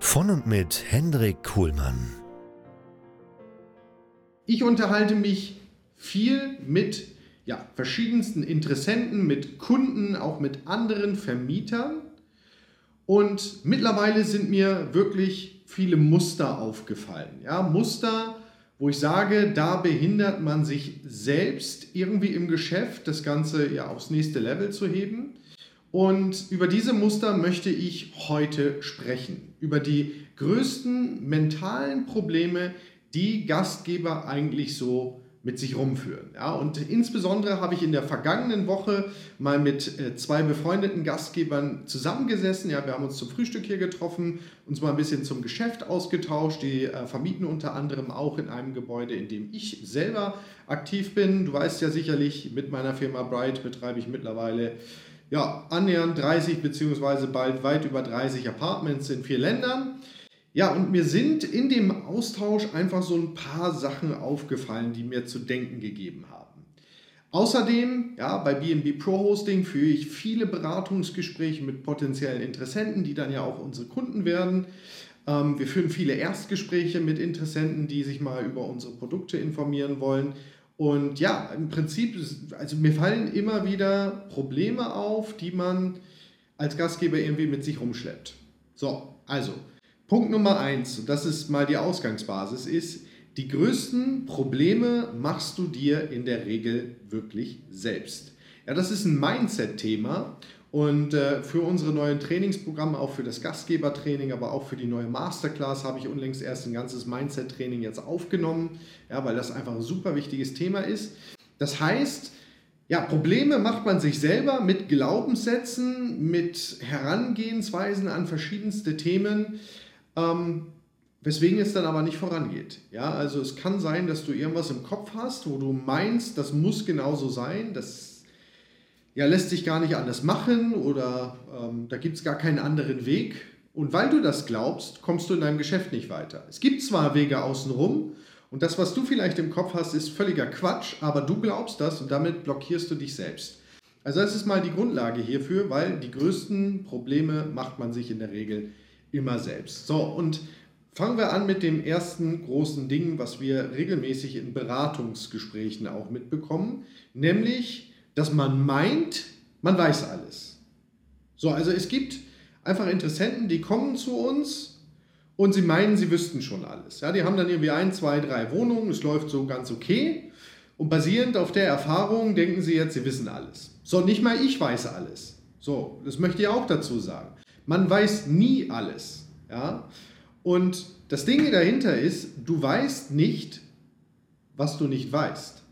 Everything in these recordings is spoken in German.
Von und mit Hendrik Kuhlmann. Ich unterhalte mich viel mit ja, verschiedensten Interessenten, mit Kunden, auch mit anderen Vermietern. Und mittlerweile sind mir wirklich viele Muster aufgefallen. Ja, Muster, wo ich sage, da behindert man sich selbst irgendwie im Geschäft, das Ganze ja aufs nächste Level zu heben. Und über diese Muster möchte ich heute sprechen. Über die größten mentalen Probleme, die Gastgeber eigentlich so mit sich rumführen. Ja, und insbesondere habe ich in der vergangenen Woche mal mit äh, zwei befreundeten Gastgebern zusammengesessen. Ja, wir haben uns zum Frühstück hier getroffen, uns mal ein bisschen zum Geschäft ausgetauscht. Die äh, vermieten unter anderem auch in einem Gebäude, in dem ich selber aktiv bin. Du weißt ja sicherlich, mit meiner Firma Bright betreibe ich mittlerweile ja, annähernd 30 beziehungsweise bald weit über 30 Apartments in vier Ländern. Ja, und mir sind in dem Austausch einfach so ein paar Sachen aufgefallen, die mir zu denken gegeben haben. Außerdem, ja, bei BNB Pro Hosting führe ich viele Beratungsgespräche mit potenziellen Interessenten, die dann ja auch unsere Kunden werden. Ähm, wir führen viele Erstgespräche mit Interessenten, die sich mal über unsere Produkte informieren wollen. Und ja, im Prinzip, also mir fallen immer wieder Probleme auf, die man als Gastgeber irgendwie mit sich rumschleppt. So, also Punkt Nummer eins, das ist mal die Ausgangsbasis, ist, die größten Probleme machst du dir in der Regel wirklich selbst. Ja, das ist ein Mindset-Thema und äh, für unsere neuen Trainingsprogramme, auch für das Gastgebertraining, aber auch für die neue Masterclass habe ich unlängst erst ein ganzes Mindset-Training jetzt aufgenommen, ja, weil das einfach ein super wichtiges Thema ist. Das heißt, ja, Probleme macht man sich selber mit Glaubenssätzen, mit Herangehensweisen an verschiedenste Themen, ähm, weswegen es dann aber nicht vorangeht. Ja, also es kann sein, dass du irgendwas im Kopf hast, wo du meinst, das muss genauso sein, das ja, lässt sich gar nicht anders machen oder ähm, da gibt es gar keinen anderen Weg. Und weil du das glaubst, kommst du in deinem Geschäft nicht weiter. Es gibt zwar Wege außenrum und das, was du vielleicht im Kopf hast, ist völliger Quatsch, aber du glaubst das und damit blockierst du dich selbst. Also das ist mal die Grundlage hierfür, weil die größten Probleme macht man sich in der Regel immer selbst. So, und fangen wir an mit dem ersten großen Ding, was wir regelmäßig in Beratungsgesprächen auch mitbekommen, nämlich dass man meint, man weiß alles. So, also es gibt einfach Interessenten, die kommen zu uns und sie meinen, sie wüssten schon alles. Ja, die haben dann irgendwie ein, zwei, drei Wohnungen, es läuft so ganz okay. Und basierend auf der Erfahrung denken sie jetzt, sie wissen alles. So, nicht mal ich weiß alles. So, das möchte ich auch dazu sagen. Man weiß nie alles. Ja? Und das Ding dahinter ist, du weißt nicht, was du nicht weißt.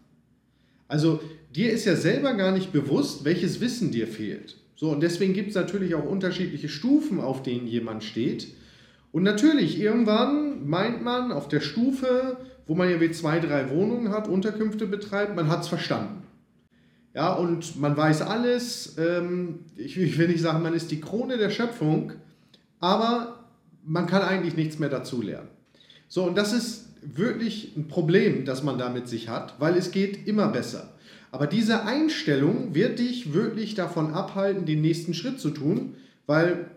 Also dir ist ja selber gar nicht bewusst, welches Wissen dir fehlt. So, und deswegen gibt es natürlich auch unterschiedliche Stufen, auf denen jemand steht. Und natürlich, irgendwann meint man auf der Stufe, wo man ja wie zwei, drei Wohnungen hat, Unterkünfte betreibt, man hat es verstanden. Ja, und man weiß alles. Ähm, ich, ich will nicht sagen, man ist die Krone der Schöpfung, aber man kann eigentlich nichts mehr dazu lernen. So, und das ist wirklich ein Problem, das man da mit sich hat, weil es geht immer besser. Aber diese Einstellung wird dich wirklich davon abhalten, den nächsten Schritt zu tun, weil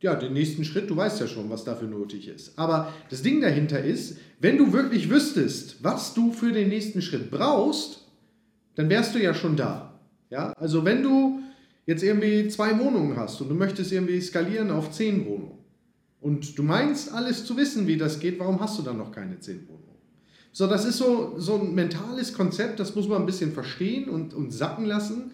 ja, den nächsten Schritt, du weißt ja schon, was dafür nötig ist. Aber das Ding dahinter ist, wenn du wirklich wüsstest, was du für den nächsten Schritt brauchst, dann wärst du ja schon da. Ja, also wenn du jetzt irgendwie zwei Wohnungen hast und du möchtest irgendwie skalieren auf zehn Wohnungen, und du meinst alles zu wissen, wie das geht, warum hast du dann noch keine 10 Wohnungen? So, das ist so, so ein mentales Konzept, das muss man ein bisschen verstehen und, und sacken lassen.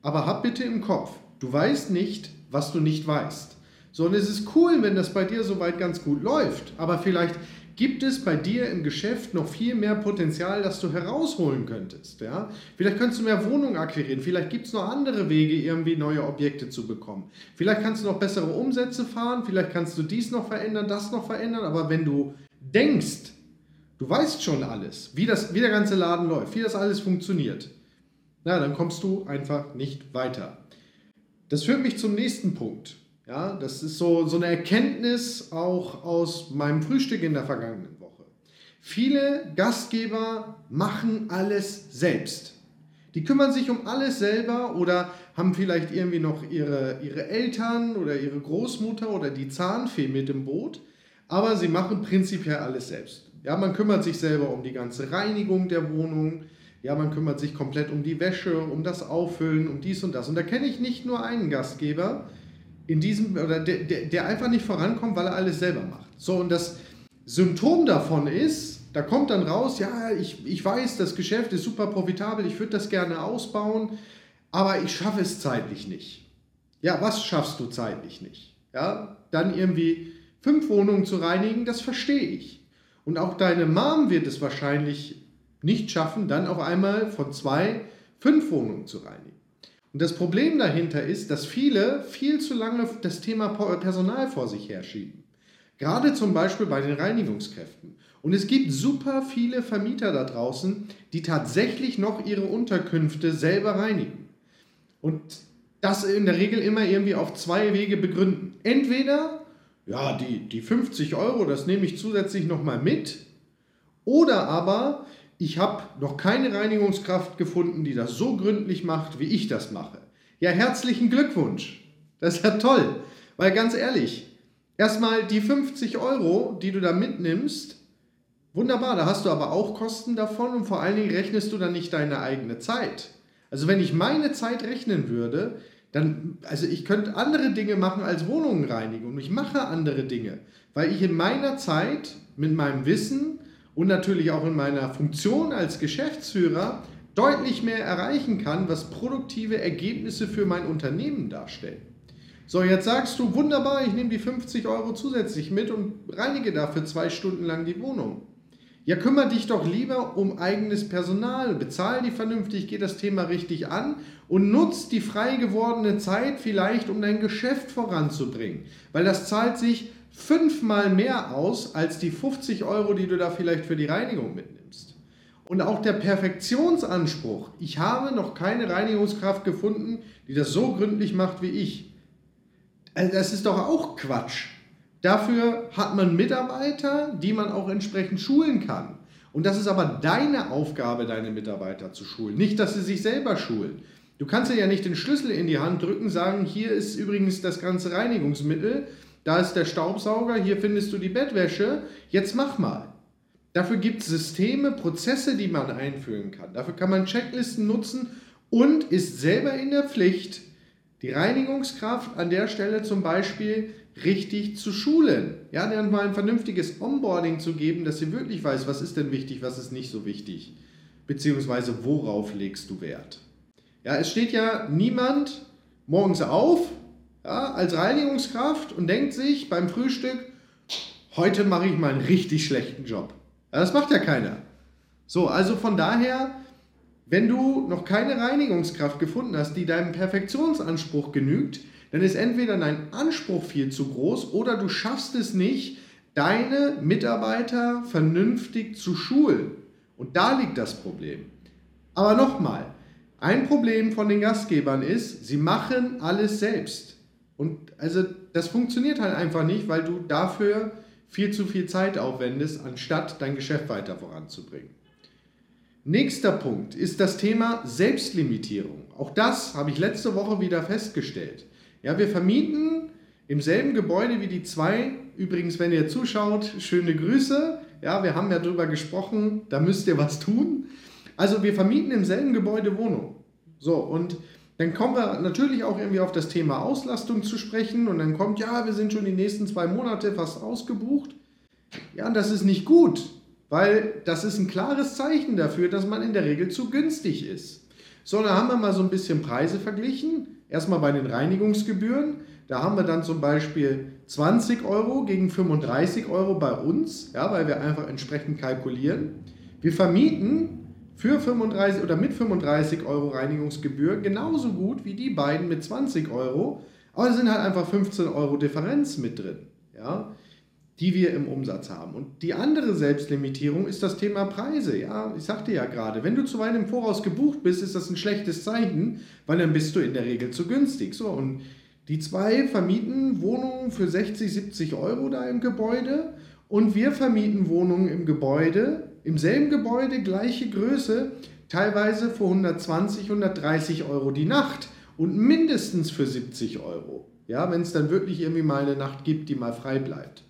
Aber hab bitte im Kopf, du weißt nicht, was du nicht weißt. So, und es ist cool, wenn das bei dir soweit ganz gut läuft. Aber vielleicht gibt es bei dir im Geschäft noch viel mehr Potenzial, das du herausholen könntest. Ja? Vielleicht könntest du mehr Wohnungen akquirieren, vielleicht gibt es noch andere Wege, irgendwie neue Objekte zu bekommen. Vielleicht kannst du noch bessere Umsätze fahren, vielleicht kannst du dies noch verändern, das noch verändern, aber wenn du denkst, du weißt schon alles, wie, das, wie der ganze Laden läuft, wie das alles funktioniert, na, dann kommst du einfach nicht weiter. Das führt mich zum nächsten Punkt. Ja, das ist so, so eine Erkenntnis auch aus meinem Frühstück in der vergangenen Woche. Viele Gastgeber machen alles selbst. Die kümmern sich um alles selber oder haben vielleicht irgendwie noch ihre, ihre Eltern oder ihre Großmutter oder die Zahnfee mit im Boot, aber sie machen prinzipiell alles selbst. Ja, man kümmert sich selber um die ganze Reinigung der Wohnung, ja, man kümmert sich komplett um die Wäsche, um das Auffüllen, um dies und das. Und da kenne ich nicht nur einen Gastgeber, in diesem, oder der, der, der einfach nicht vorankommt, weil er alles selber macht. So, und das Symptom davon ist, da kommt dann raus, ja, ich, ich weiß, das Geschäft ist super profitabel, ich würde das gerne ausbauen, aber ich schaffe es zeitlich nicht. Ja, was schaffst du zeitlich nicht? Ja, dann irgendwie fünf Wohnungen zu reinigen, das verstehe ich. Und auch deine Mom wird es wahrscheinlich nicht schaffen, dann auf einmal von zwei fünf Wohnungen zu reinigen. Und das Problem dahinter ist, dass viele viel zu lange das Thema Personal vor sich herschieben. Gerade zum Beispiel bei den Reinigungskräften. Und es gibt super viele Vermieter da draußen, die tatsächlich noch ihre Unterkünfte selber reinigen. Und das in der Regel immer irgendwie auf zwei Wege begründen. Entweder, ja, die, die 50 Euro, das nehme ich zusätzlich nochmal mit. Oder aber, ich habe noch keine Reinigungskraft gefunden, die das so gründlich macht, wie ich das mache. Ja, herzlichen Glückwunsch. Das ist ja toll. Weil ganz ehrlich, erstmal die 50 Euro, die du da mitnimmst, wunderbar, da hast du aber auch Kosten davon und vor allen Dingen rechnest du dann nicht deine eigene Zeit. Also wenn ich meine Zeit rechnen würde, dann, also ich könnte andere Dinge machen als Wohnungen reinigen und ich mache andere Dinge, weil ich in meiner Zeit mit meinem Wissen und natürlich auch in meiner Funktion als Geschäftsführer deutlich mehr erreichen kann, was produktive Ergebnisse für mein Unternehmen darstellen. So, jetzt sagst du, wunderbar, ich nehme die 50 Euro zusätzlich mit und reinige dafür zwei Stunden lang die Wohnung. Ja, kümmere dich doch lieber um eigenes Personal, bezahl die vernünftig, geh das Thema richtig an und nutz die frei gewordene Zeit vielleicht, um dein Geschäft voranzubringen. Weil das zahlt sich fünfmal mehr aus als die 50 Euro, die du da vielleicht für die Reinigung mitnimmst. Und auch der Perfektionsanspruch. Ich habe noch keine Reinigungskraft gefunden, die das so gründlich macht wie ich. Also das ist doch auch Quatsch. Dafür hat man Mitarbeiter, die man auch entsprechend schulen kann. Und das ist aber deine Aufgabe, deine Mitarbeiter zu schulen. Nicht, dass sie sich selber schulen. Du kannst ja nicht den Schlüssel in die Hand drücken, sagen, hier ist übrigens das ganze Reinigungsmittel da ist der Staubsauger, hier findest du die Bettwäsche, jetzt mach mal. Dafür gibt es Systeme, Prozesse, die man einführen kann. Dafür kann man Checklisten nutzen und ist selber in der Pflicht, die Reinigungskraft an der Stelle zum Beispiel richtig zu schulen. Ja, dann mal ein vernünftiges Onboarding zu geben, dass sie wirklich weiß, was ist denn wichtig, was ist nicht so wichtig, beziehungsweise worauf legst du Wert. Ja, es steht ja niemand morgens auf, ja, als Reinigungskraft und denkt sich beim Frühstück, heute mache ich mal einen richtig schlechten Job. Ja, das macht ja keiner. So, also von daher, wenn du noch keine Reinigungskraft gefunden hast, die deinem Perfektionsanspruch genügt, dann ist entweder dein Anspruch viel zu groß oder du schaffst es nicht, deine Mitarbeiter vernünftig zu schulen. Und da liegt das Problem. Aber nochmal, ein Problem von den Gastgebern ist, sie machen alles selbst. Und also das funktioniert halt einfach nicht, weil du dafür viel zu viel Zeit aufwendest, anstatt dein Geschäft weiter voranzubringen. Nächster Punkt ist das Thema Selbstlimitierung. Auch das habe ich letzte Woche wieder festgestellt. Ja, wir vermieten im selben Gebäude wie die zwei. Übrigens, wenn ihr zuschaut, schöne Grüße. Ja, wir haben ja darüber gesprochen, da müsst ihr was tun. Also wir vermieten im selben Gebäude Wohnungen. So, und Dann kommen wir natürlich auch irgendwie auf das Thema Auslastung zu sprechen und dann kommt, ja, wir sind schon die nächsten zwei Monate fast ausgebucht. Ja, das ist nicht gut, weil das ist ein klares Zeichen dafür, dass man in der Regel zu günstig ist. So, dann haben wir mal so ein bisschen Preise verglichen. Erstmal bei den Reinigungsgebühren. Da haben wir dann zum Beispiel 20 Euro gegen 35 Euro bei uns, ja, weil wir einfach entsprechend kalkulieren. Wir vermieten für 35 oder mit 35 Euro Reinigungsgebühr genauso gut wie die beiden mit 20 Euro, aber es sind halt einfach 15 Euro Differenz mit drin, ja, die wir im Umsatz haben. Und die andere Selbstlimitierung ist das Thema Preise. Ja, ich sagte ja gerade, wenn du zu weit im Voraus gebucht bist, ist das ein schlechtes Zeichen, weil dann bist du in der Regel zu günstig. So, und die zwei vermieten Wohnungen für 60, 70 Euro da im Gebäude und wir vermieten Wohnungen im Gebäude im selben Gebäude, gleiche Größe, teilweise für 120, 130 Euro die Nacht und mindestens für 70 Euro. Ja, wenn es dann wirklich irgendwie mal eine Nacht gibt, die mal frei bleibt.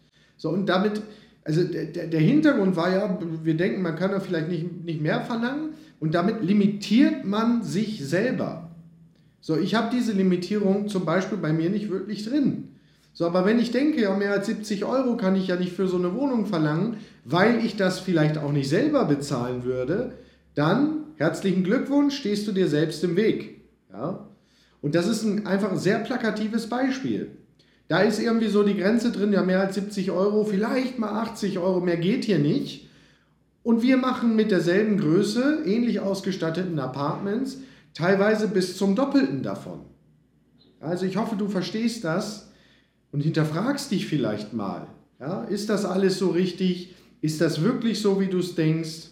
So, und damit, also der, der Hintergrund war ja, wir denken, man kann da vielleicht nicht, nicht mehr verlangen und damit limitiert man sich selber. So, ich habe diese Limitierung zum Beispiel bei mir nicht wirklich drin. So, aber wenn ich denke, ja, mehr als 70 Euro kann ich ja nicht für so eine Wohnung verlangen, weil ich das vielleicht auch nicht selber bezahlen würde, dann herzlichen Glückwunsch, stehst du dir selbst im Weg. Ja? Und das ist ein einfach sehr plakatives Beispiel. Da ist irgendwie so die Grenze drin, ja, mehr als 70 Euro, vielleicht mal 80 Euro, mehr geht hier nicht. Und wir machen mit derselben Größe, ähnlich ausgestatteten Apartments, teilweise bis zum Doppelten davon. Also ich hoffe, du verstehst das und hinterfragst dich vielleicht mal. Ja, ist das alles so richtig? Ist das wirklich so, wie du es denkst?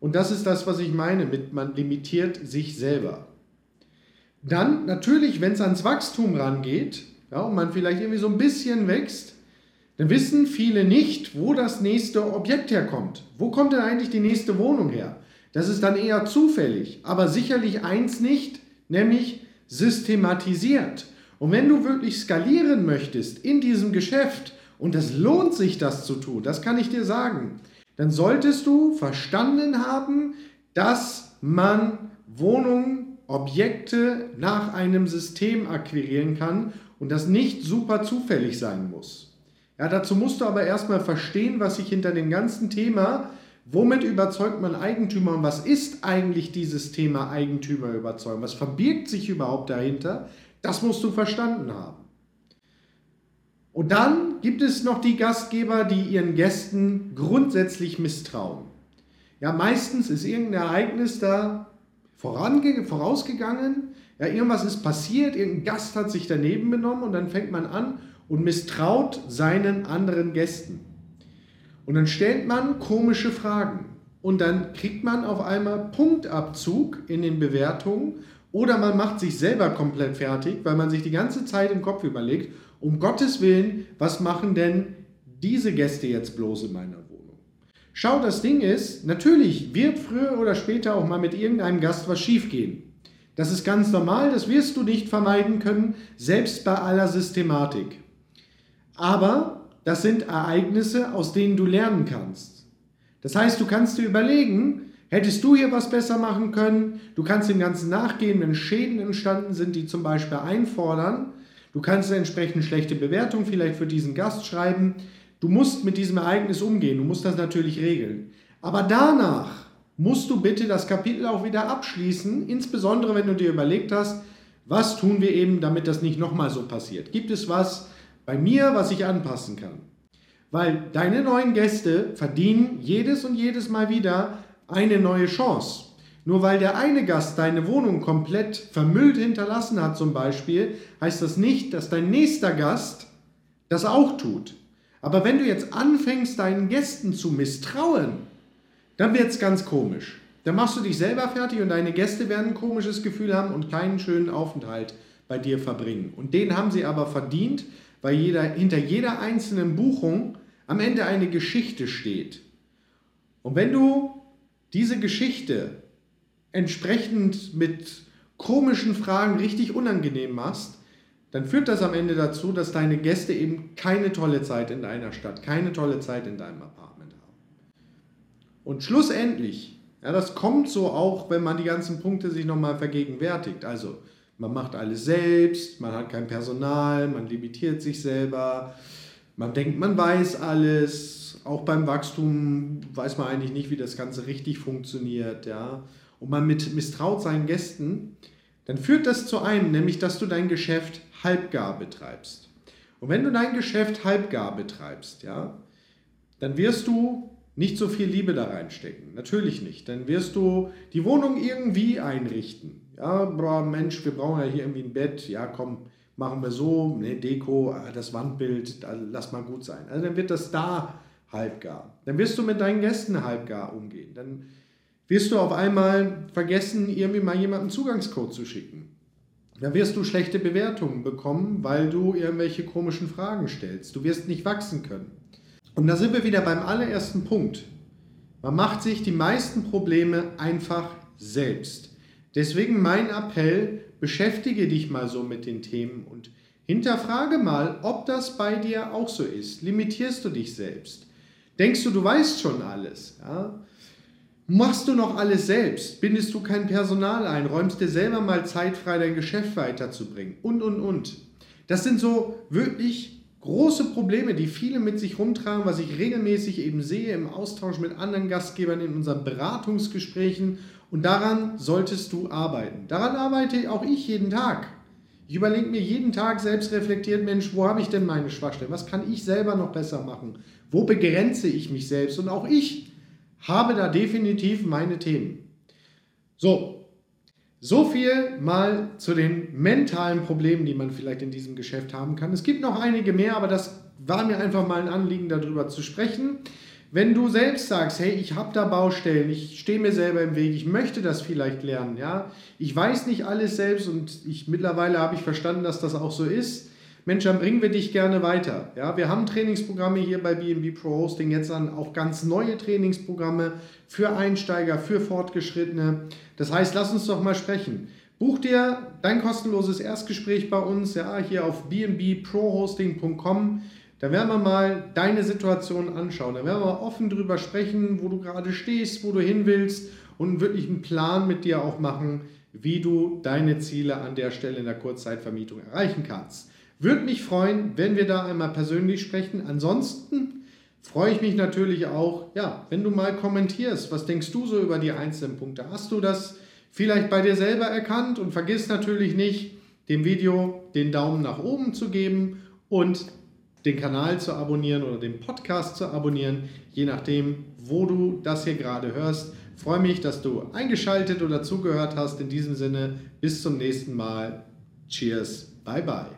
Und das ist das, was ich meine mit, man limitiert sich selber. Dann natürlich, wenn es ans Wachstum rangeht ja, und man vielleicht irgendwie so ein bisschen wächst, dann wissen viele nicht, wo das nächste Objekt herkommt. Wo kommt denn eigentlich die nächste Wohnung her? Das ist dann eher zufällig, aber sicherlich eins nicht, nämlich systematisiert. Und wenn du wirklich skalieren möchtest in diesem Geschäft, und es lohnt sich, das zu tun, das kann ich dir sagen, dann solltest du verstanden haben, dass man Wohnungen, Objekte nach einem System akquirieren kann und das nicht super zufällig sein muss. Ja, dazu musst du aber erstmal verstehen, was sich hinter dem ganzen Thema, womit überzeugt man Eigentümer und was ist eigentlich dieses Thema Eigentümer überzeugen? Was verbirgt sich überhaupt dahinter? Das musst du verstanden haben. Und dann gibt es noch die Gastgeber, die ihren Gästen grundsätzlich misstrauen. Ja, meistens ist irgendein Ereignis da vorausgegangen, ja, irgendwas ist passiert, irgendein Gast hat sich daneben benommen und dann fängt man an und misstraut seinen anderen Gästen. Und dann stellt man komische Fragen und dann kriegt man auf einmal Punktabzug in den Bewertungen oder man macht sich selber komplett fertig, weil man sich die ganze Zeit im Kopf überlegt, um Gottes Willen, was machen denn diese Gäste jetzt bloß in meiner Wohnung? Schau, das Ding ist, natürlich wird früher oder später auch mal mit irgendeinem Gast was schiefgehen. Das ist ganz normal, das wirst du nicht vermeiden können, selbst bei aller Systematik. Aber das sind Ereignisse, aus denen du lernen kannst. Das heißt, du kannst dir überlegen, Hättest du hier was besser machen können? Du kannst dem Ganzen nachgehen, wenn Schäden entstanden sind, die zum Beispiel einfordern. Du kannst eine entsprechend schlechte Bewertung vielleicht für diesen Gast schreiben. Du musst mit diesem Ereignis umgehen. Du musst das natürlich regeln. Aber danach musst du bitte das Kapitel auch wieder abschließen, insbesondere wenn du dir überlegt hast, was tun wir eben, damit das nicht nochmal so passiert. Gibt es was bei mir, was ich anpassen kann? Weil deine neuen Gäste verdienen jedes und jedes Mal wieder eine neue Chance. Nur weil der eine Gast deine Wohnung komplett vermüllt hinterlassen hat zum Beispiel, heißt das nicht, dass dein nächster Gast das auch tut. Aber wenn du jetzt anfängst, deinen Gästen zu misstrauen, dann wird es ganz komisch. Dann machst du dich selber fertig und deine Gäste werden ein komisches Gefühl haben und keinen schönen Aufenthalt bei dir verbringen. Und den haben sie aber verdient, weil jeder, hinter jeder einzelnen Buchung am Ende eine Geschichte steht. Und wenn du diese Geschichte entsprechend mit komischen Fragen richtig unangenehm machst, dann führt das am Ende dazu, dass deine Gäste eben keine tolle Zeit in deiner Stadt, keine tolle Zeit in deinem Apartment haben. Und schlussendlich, ja, das kommt so auch, wenn man die ganzen Punkte sich nochmal vergegenwärtigt. Also Man macht alles selbst, man hat kein Personal, man limitiert sich selber, man denkt, man weiß alles. Auch beim Wachstum weiß man eigentlich nicht, wie das Ganze richtig funktioniert. Ja? Und man mit, misstraut seinen Gästen, dann führt das zu einem, nämlich dass du dein Geschäft halbgar betreibst. Und wenn du dein Geschäft halbgar betreibst, ja, dann wirst du nicht so viel Liebe da reinstecken. Natürlich nicht. Dann wirst du die Wohnung irgendwie einrichten. Ja, boah, Mensch, wir brauchen ja hier irgendwie ein Bett. Ja, komm, machen wir so. Ne, Deko, ah, das Wandbild, lass mal gut sein. Also dann wird das da halbgar. Dann wirst du mit deinen Gästen halbgar umgehen. Dann wirst du auf einmal vergessen, irgendwie mal jemanden Zugangscode zu schicken. Dann wirst du schlechte Bewertungen bekommen, weil du irgendwelche komischen Fragen stellst. Du wirst nicht wachsen können. Und da sind wir wieder beim allerersten Punkt. Man macht sich die meisten Probleme einfach selbst. Deswegen mein Appell, beschäftige dich mal so mit den Themen und hinterfrage mal, ob das bei dir auch so ist. Limitierst du dich selbst? Denkst du, du weißt schon alles? Ja? Machst du noch alles selbst? Bindest du kein Personal ein? Räumst dir selber mal Zeit frei, dein Geschäft weiterzubringen? Und, und, und. Das sind so wirklich große Probleme, die viele mit sich rumtragen, was ich regelmäßig eben sehe im Austausch mit anderen Gastgebern in unseren Beratungsgesprächen. Und daran solltest du arbeiten. Daran arbeite auch ich jeden Tag. Ich überlege mir jeden Tag selbst reflektiert, Mensch, wo habe ich denn meine Schwachstellen? Was kann ich selber noch besser machen? Wo begrenze ich mich selbst? Und auch ich habe da definitiv meine Themen. So, so viel mal zu den mentalen Problemen, die man vielleicht in diesem Geschäft haben kann. Es gibt noch einige mehr, aber das war mir einfach mal ein Anliegen, darüber zu sprechen. Wenn du selbst sagst, hey, ich habe da Baustellen, ich stehe mir selber im Weg, ich möchte das vielleicht lernen, ja, ich weiß nicht alles selbst und ich mittlerweile habe ich verstanden, dass das auch so ist. Mensch, dann bringen wir dich gerne weiter. Ja, wir haben Trainingsprogramme hier bei BNB Pro Hosting, jetzt dann auch ganz neue Trainingsprogramme für Einsteiger, für Fortgeschrittene. Das heißt, lass uns doch mal sprechen. Buch dir dein kostenloses Erstgespräch bei uns, ja, hier auf bnbprohosting.com. Da werden wir mal deine Situation anschauen. Da werden wir offen drüber sprechen, wo du gerade stehst, wo du hin willst und wirklich einen Plan mit dir auch machen, wie du deine Ziele an der Stelle in der Kurzzeitvermietung erreichen kannst. Würde mich freuen, wenn wir da einmal persönlich sprechen. Ansonsten freue ich mich natürlich auch, ja, wenn du mal kommentierst, was denkst du so über die einzelnen Punkte? Hast du das vielleicht bei dir selber erkannt? Und vergiss natürlich nicht, dem Video den Daumen nach oben zu geben und den Kanal zu abonnieren oder den Podcast zu abonnieren, je nachdem, wo du das hier gerade hörst. Freue mich, dass du eingeschaltet oder zugehört hast. In diesem Sinne, bis zum nächsten Mal. Cheers, bye bye.